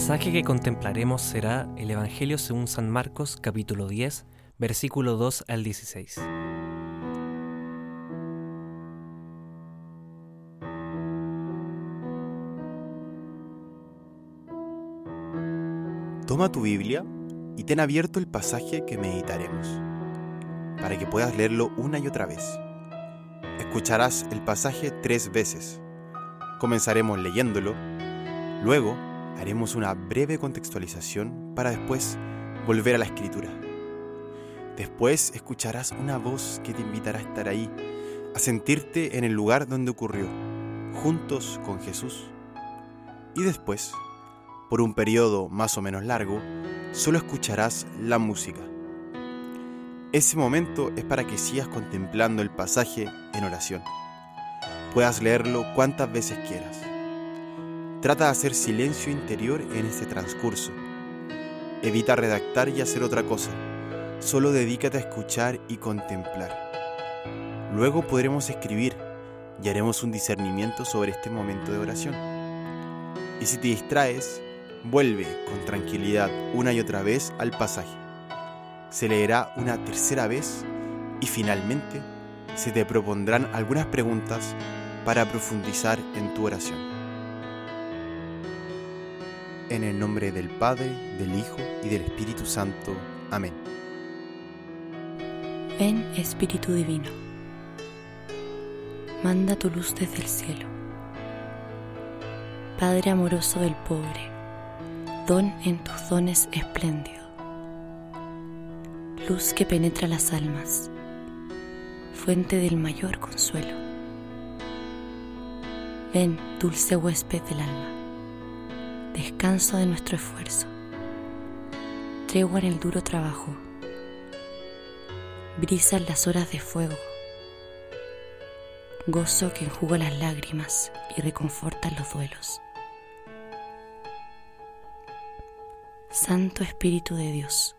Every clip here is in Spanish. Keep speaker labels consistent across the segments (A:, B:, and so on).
A: pasaje que contemplaremos será el Evangelio según San Marcos capítulo 10, versículo 2 al 16.
B: Toma tu Biblia y ten abierto el pasaje que meditaremos, para que puedas leerlo una y otra vez. Escucharás el pasaje tres veces. Comenzaremos leyéndolo, luego haremos una breve contextualización para después volver a la escritura. Después escucharás una voz que te invitará a estar ahí, a sentirte en el lugar donde ocurrió, juntos con Jesús. Y después, por un periodo más o menos largo, solo escucharás la música. Ese momento es para que sigas contemplando el pasaje en oración. Puedas leerlo cuantas veces quieras. Trata de hacer silencio interior en este transcurso. Evita redactar y hacer otra cosa. Solo dedícate a escuchar y contemplar. Luego podremos escribir y haremos un discernimiento sobre este momento de oración. Y si te distraes, vuelve con tranquilidad una y otra vez al pasaje. Se leerá una tercera vez y finalmente se te propondrán algunas preguntas para profundizar en tu oración. En el nombre del Padre, del Hijo y del Espíritu Santo. Amén.
C: Ven Espíritu Divino, manda tu luz desde el cielo. Padre amoroso del pobre, don en tus dones espléndido. Luz que penetra las almas, fuente del mayor consuelo. Ven, dulce huésped del alma descanso de nuestro esfuerzo, tregua en el duro trabajo, brisa en las horas de fuego, gozo que enjuga las lágrimas y reconforta los duelos. Santo Espíritu de Dios,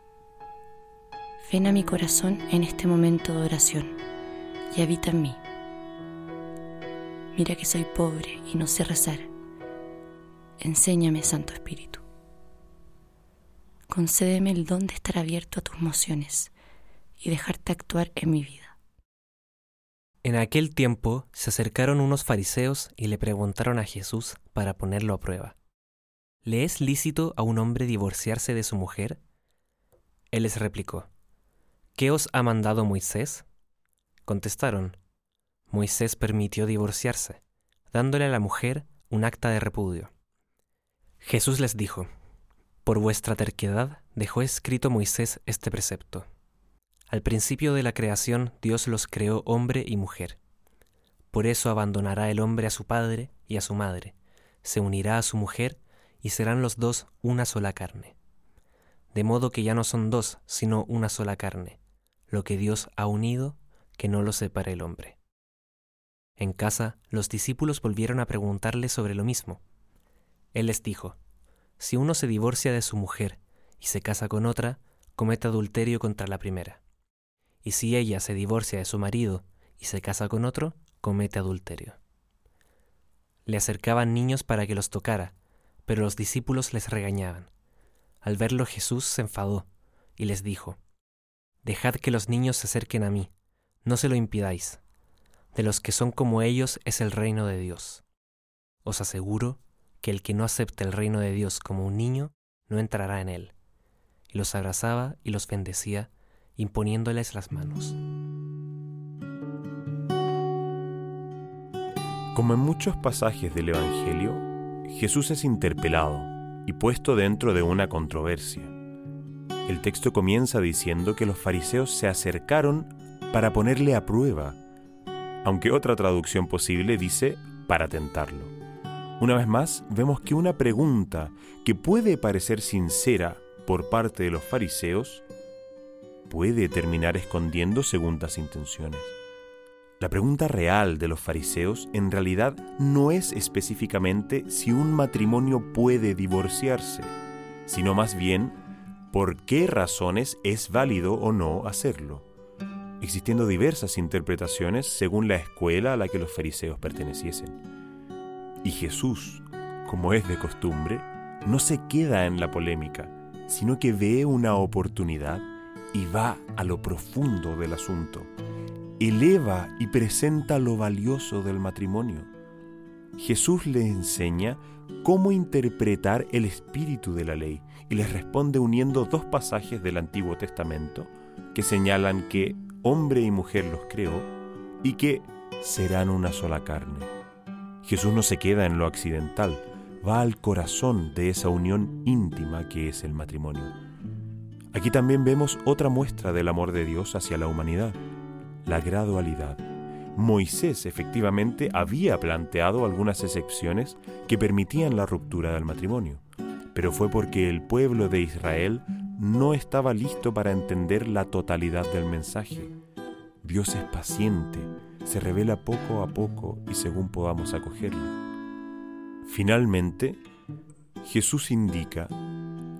C: ven a mi corazón en este momento de oración y habita en mí. Mira que soy pobre y no sé rezar Enséñame, Santo Espíritu. Concédeme el don de estar abierto a tus emociones y dejarte actuar en mi vida.
A: En aquel tiempo se acercaron unos fariseos y le preguntaron a Jesús para ponerlo a prueba. ¿Le es lícito a un hombre divorciarse de su mujer? Él les replicó, ¿qué os ha mandado Moisés? Contestaron, Moisés permitió divorciarse, dándole a la mujer un acta de repudio. Jesús les dijo, Por vuestra terquedad dejó escrito Moisés este precepto. Al principio de la creación Dios los creó hombre y mujer. Por eso abandonará el hombre a su padre y a su madre, se unirá a su mujer y serán los dos una sola carne. De modo que ya no son dos, sino una sola carne. Lo que Dios ha unido, que no lo separe el hombre. En casa, los discípulos volvieron a preguntarle sobre lo mismo. Él les dijo, Si uno se divorcia de su mujer y se casa con otra, comete adulterio contra la primera. Y si ella se divorcia de su marido y se casa con otro, comete adulterio. Le acercaban niños para que los tocara, pero los discípulos les regañaban. Al verlo Jesús se enfadó y les dijo, Dejad que los niños se acerquen a mí, no se lo impidáis. De los que son como ellos es el reino de Dios. Os aseguro que el que no acepte el reino de Dios como un niño, no entrará en él. Y los abrazaba y los bendecía, imponiéndoles las manos.
D: Como en muchos pasajes del Evangelio, Jesús es interpelado y puesto dentro de una controversia. El texto comienza diciendo que los fariseos se acercaron para ponerle a prueba, aunque otra traducción posible dice para tentarlo. Una vez más, vemos que una pregunta que puede parecer sincera por parte de los fariseos puede terminar escondiendo segundas intenciones. La pregunta real de los fariseos en realidad no es específicamente si un matrimonio puede divorciarse, sino más bien por qué razones es válido o no hacerlo, existiendo diversas interpretaciones según la escuela a la que los fariseos perteneciesen. Y Jesús, como es de costumbre, no se queda en la polémica, sino que ve una oportunidad y va a lo profundo del asunto. Eleva y presenta lo valioso del matrimonio. Jesús le enseña cómo interpretar el espíritu de la ley y les responde uniendo dos pasajes del Antiguo Testamento que señalan que hombre y mujer los creó y que serán una sola carne. Jesús no se queda en lo accidental, va al corazón de esa unión íntima que es el matrimonio. Aquí también vemos otra muestra del amor de Dios hacia la humanidad, la gradualidad. Moisés efectivamente había planteado algunas excepciones que permitían la ruptura del matrimonio, pero fue porque el pueblo de Israel no estaba listo para entender la totalidad del mensaje. Dios es paciente, se revela poco a poco y según podamos acogerlo. Finalmente, Jesús indica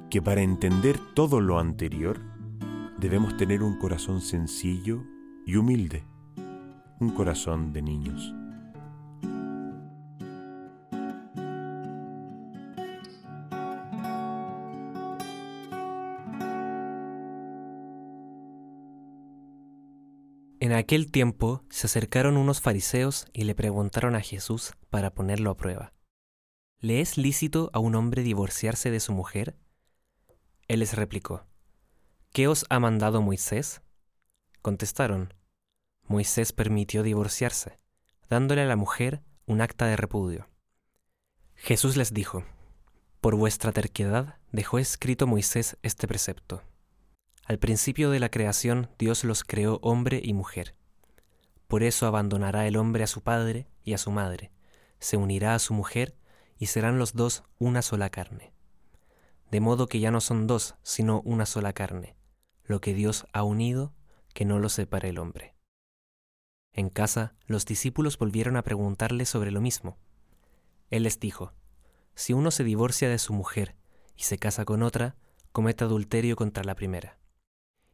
D: que para entender todo lo anterior debemos tener un corazón sencillo y humilde, un corazón de niños.
A: En aquel tiempo se acercaron unos fariseos y le preguntaron a Jesús para ponerlo a prueba. ¿Le es lícito a un hombre divorciarse de su mujer? Él les replicó, ¿Qué os ha mandado Moisés? Contestaron, Moisés permitió divorciarse, dándole a la mujer un acta de repudio. Jesús les dijo, Por vuestra terquedad dejó escrito Moisés este precepto. Al principio de la creación Dios los creó hombre y mujer. Por eso abandonará el hombre a su padre y a su madre, se unirá a su mujer y serán los dos una sola carne de modo que ya no son dos, sino una sola carne, lo que Dios ha unido, que no lo separe el hombre. En casa, los discípulos volvieron a preguntarle sobre lo mismo. Él les dijo, Si uno se divorcia de su mujer y se casa con otra, comete adulterio contra la primera.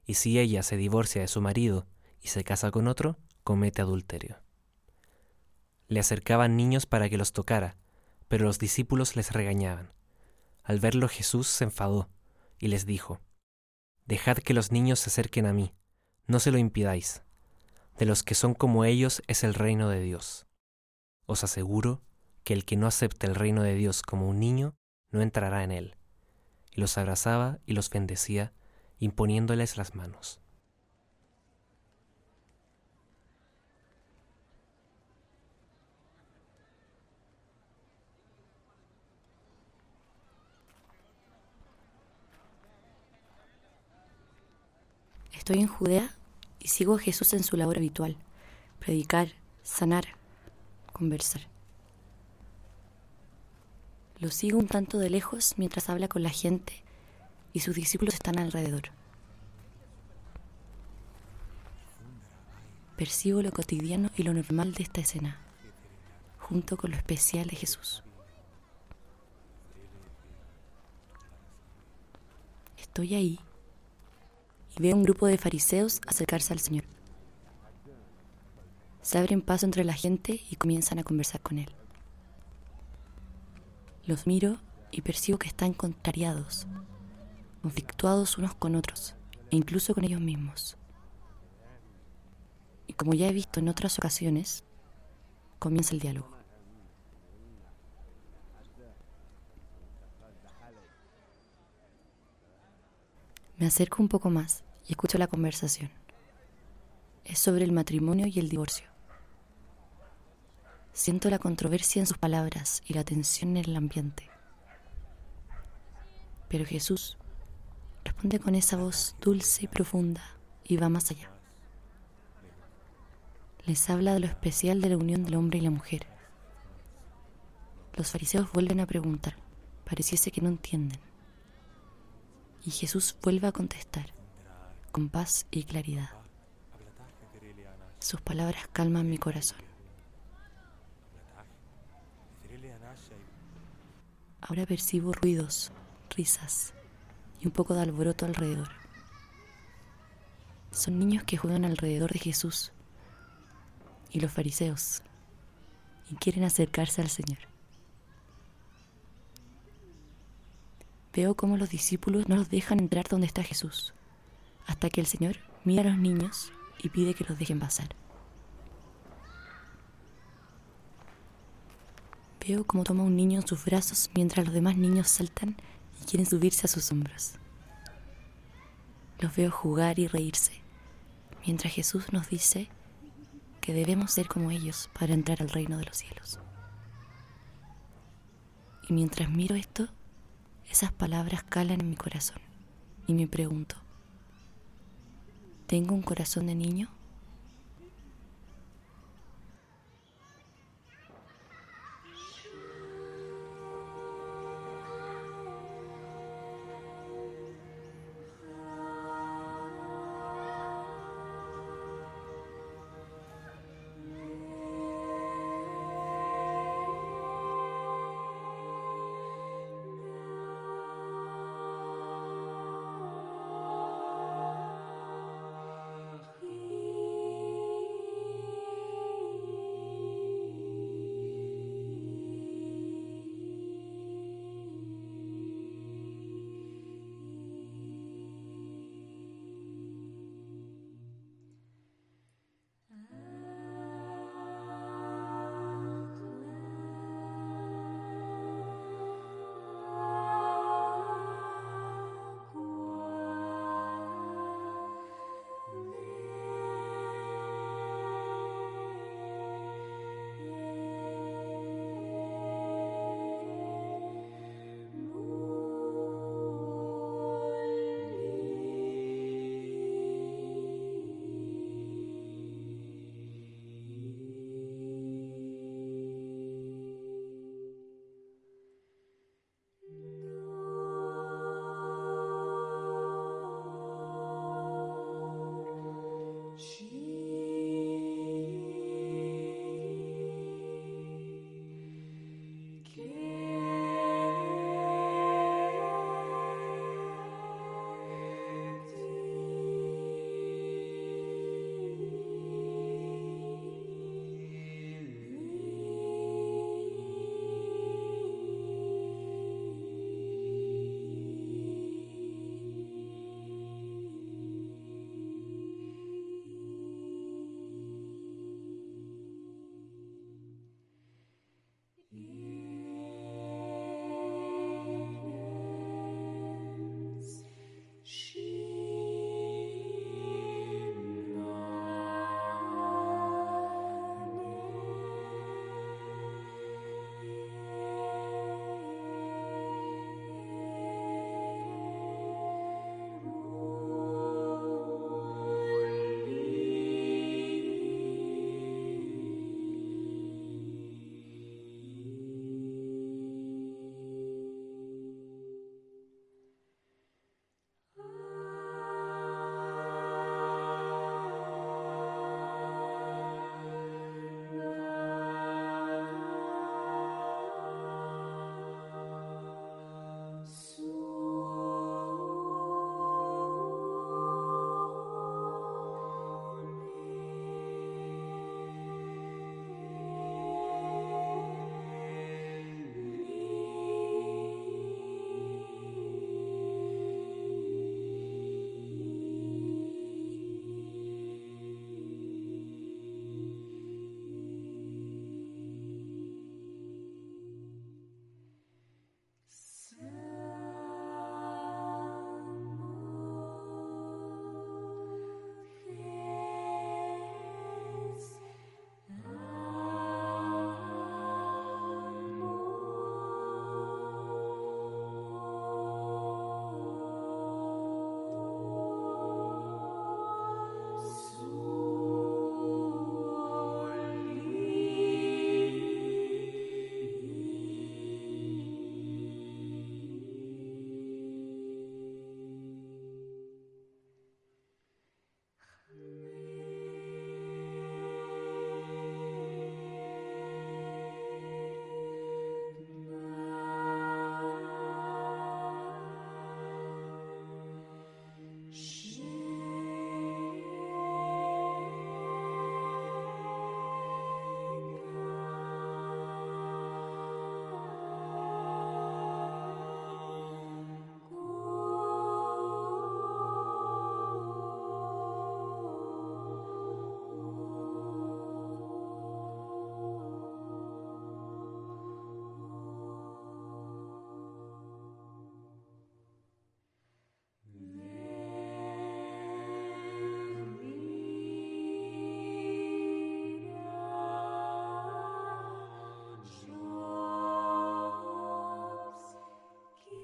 A: Y si ella se divorcia de su marido y se casa con otro, comete adulterio. Le acercaban niños para que los tocara, pero los discípulos les regañaban. Al verlo Jesús se enfadó y les dijo, Dejad que los niños se acerquen a mí, no se lo impidáis. De los que son como ellos es el reino de Dios. Os aseguro que el que no acepte el reino de Dios como un niño, no entrará en él. Y los abrazaba y los bendecía, imponiéndoles las manos.
C: Estoy en Judea y sigo a Jesús en su labor habitual, predicar, sanar, conversar. Lo sigo un tanto de lejos mientras habla con la gente y sus discípulos están alrededor. Percibo lo cotidiano y lo normal de esta escena, junto con lo especial de Jesús. Estoy ahí ve un grupo de fariseos acercarse al Señor. Se abren paso entre la gente y comienzan a conversar con Él. Los miro y percibo que están contrariados, conflictuados unos con otros e incluso con ellos mismos. Y como ya he visto en otras ocasiones, comienza el diálogo. Me acerco un poco más y escucho la conversación. Es sobre el matrimonio y el divorcio. Siento la controversia en sus palabras y la tensión en el ambiente. Pero Jesús responde con esa voz dulce y profunda y va más allá. Les habla de lo especial de la unión del hombre y la mujer. Los fariseos vuelven a preguntar, pareciese que no entienden. Y Jesús vuelve a contestar, con paz y claridad. Sus palabras calman mi corazón. Ahora percibo ruidos, risas y un poco de alboroto alrededor. Son niños que juegan alrededor de Jesús y los fariseos y quieren acercarse al Señor. Veo cómo los discípulos no los dejan entrar donde está Jesús, hasta que el Señor mira a los niños y pide que los dejen pasar. Veo cómo toma un niño en sus brazos mientras los demás niños saltan quieren subirse a sus hombros. Los veo jugar y reírse, mientras Jesús nos dice que debemos ser como ellos para entrar al reino de los cielos. Y mientras miro esto, esas palabras calan en mi corazón y me pregunto, ¿tengo un corazón de niño?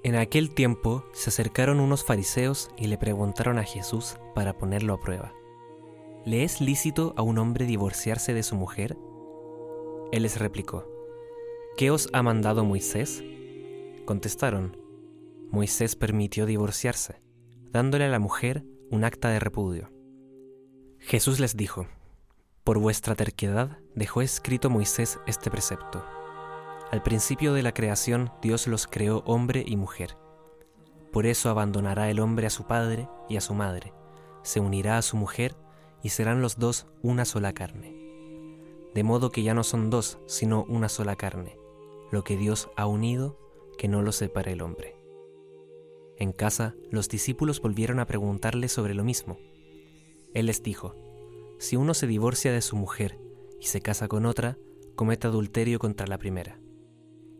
A: En aquel tiempo se acercaron unos fariseos y le preguntaron a Jesús para ponerlo a prueba. ¿Le es lícito a un hombre divorciarse de su mujer? Él les replicó, ¿qué os ha mandado Moisés? Contestaron, Moisés permitió divorciarse, dándole a la mujer un acta de repudio. Jesús les dijo, por vuestra terquedad dejó escrito Moisés este precepto al principio de la creación Dios los creó hombre y mujer. Por eso abandonará el hombre a su padre y a su madre, se unirá a su mujer y serán los dos una sola carne. De modo que ya no son dos, sino una sola carne. Lo que Dios ha unido, que no lo separe el hombre. En casa, los discípulos volvieron a preguntarle sobre lo mismo. Él les dijo, si uno se divorcia de su mujer y se casa con otra, comete adulterio contra la primera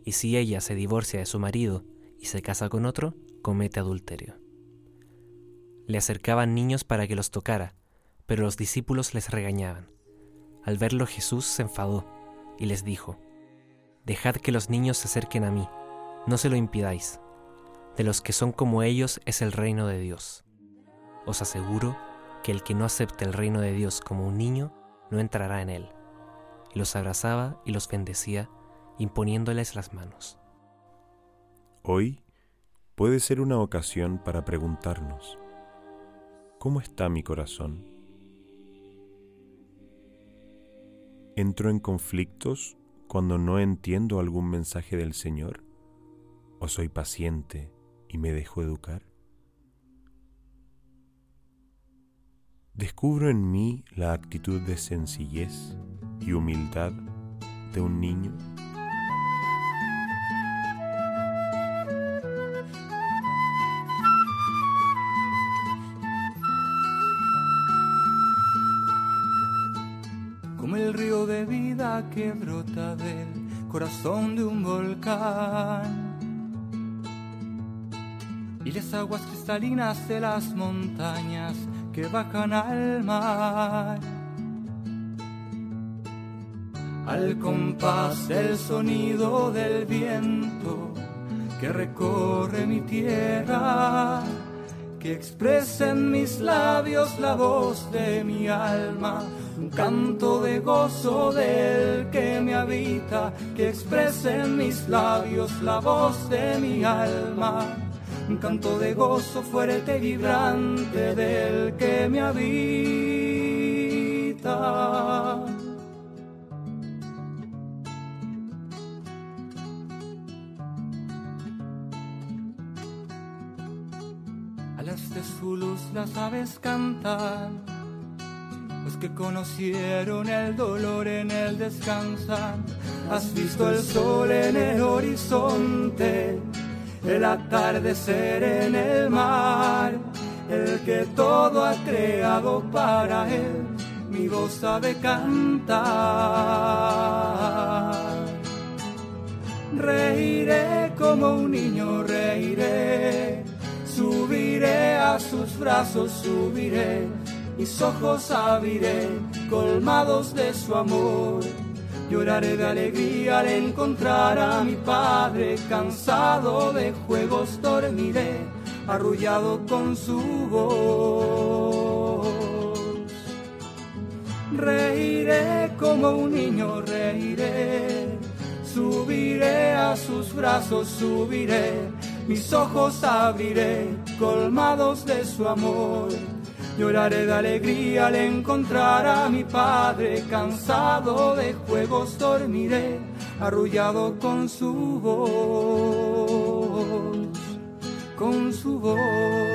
A: y si ella se divorcia de su marido y se casa con otro, comete adulterio. Le acercaban niños para que los tocara, pero los discípulos les regañaban. Al verlo Jesús se enfadó y les dijo, Dejad que los niños se acerquen a mí, no se lo impidáis. De los que son como ellos es el reino de Dios. Os aseguro que el que no acepte el reino de Dios como un niño, no entrará en él. Y los abrazaba y los bendecía imponiéndoles las manos.
D: Hoy puede ser una ocasión para preguntarnos, ¿cómo está mi corazón? ¿Entro en conflictos cuando no entiendo algún mensaje del Señor? ¿O soy paciente y me dejo educar? ¿Descubro en mí la actitud de sencillez y humildad de un niño?
E: Y las aguas cristalinas de las montañas que bajan al mar. Al compás del sonido del viento que recorre mi tierra, que expresen mis labios la voz de mi alma un canto de gozo del que me habita, que exprese en mis labios la voz de mi alma. Un canto de gozo fuerte y vibrante del que me habita. Su luz las aves cantan los que conocieron el dolor en el descansan. Has visto el sol en el horizonte, el atardecer en el mar, el que todo ha creado para él, mi voz sabe cantar. Reiré como un niño, reiré, subiré a sus brazos, subiré mis ojos abriré, colmados de su amor. Lloraré de alegría al encontrar a mi padre, cansado de juegos dormiré, arrullado con su voz. Reiré como un niño, reiré, subiré a sus brazos, subiré, mis ojos abriré, colmados de su amor Lloraré de alegría al encontrar a mi padre, cansado de juegos dormiré, arrullado con su voz, con su voz.